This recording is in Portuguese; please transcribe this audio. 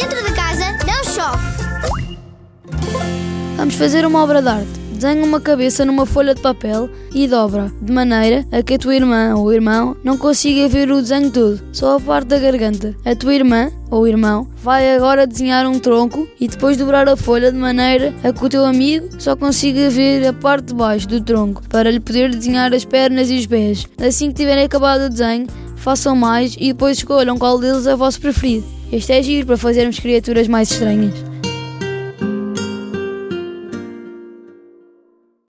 Dentro de casa não chove. Vamos fazer uma obra de arte. Desenha uma cabeça numa folha de papel e dobra, de maneira a que a tua irmã ou irmão não consiga ver o desenho todo, só a parte da garganta. A tua irmã ou irmão vai agora desenhar um tronco e depois dobrar a folha de maneira a que o teu amigo só consiga ver a parte de baixo do tronco, para lhe poder desenhar as pernas e os pés. Assim que tiverem acabado o desenho, façam mais e depois escolham qual deles é o vosso preferido. Este é giro para fazermos criaturas mais estranhas.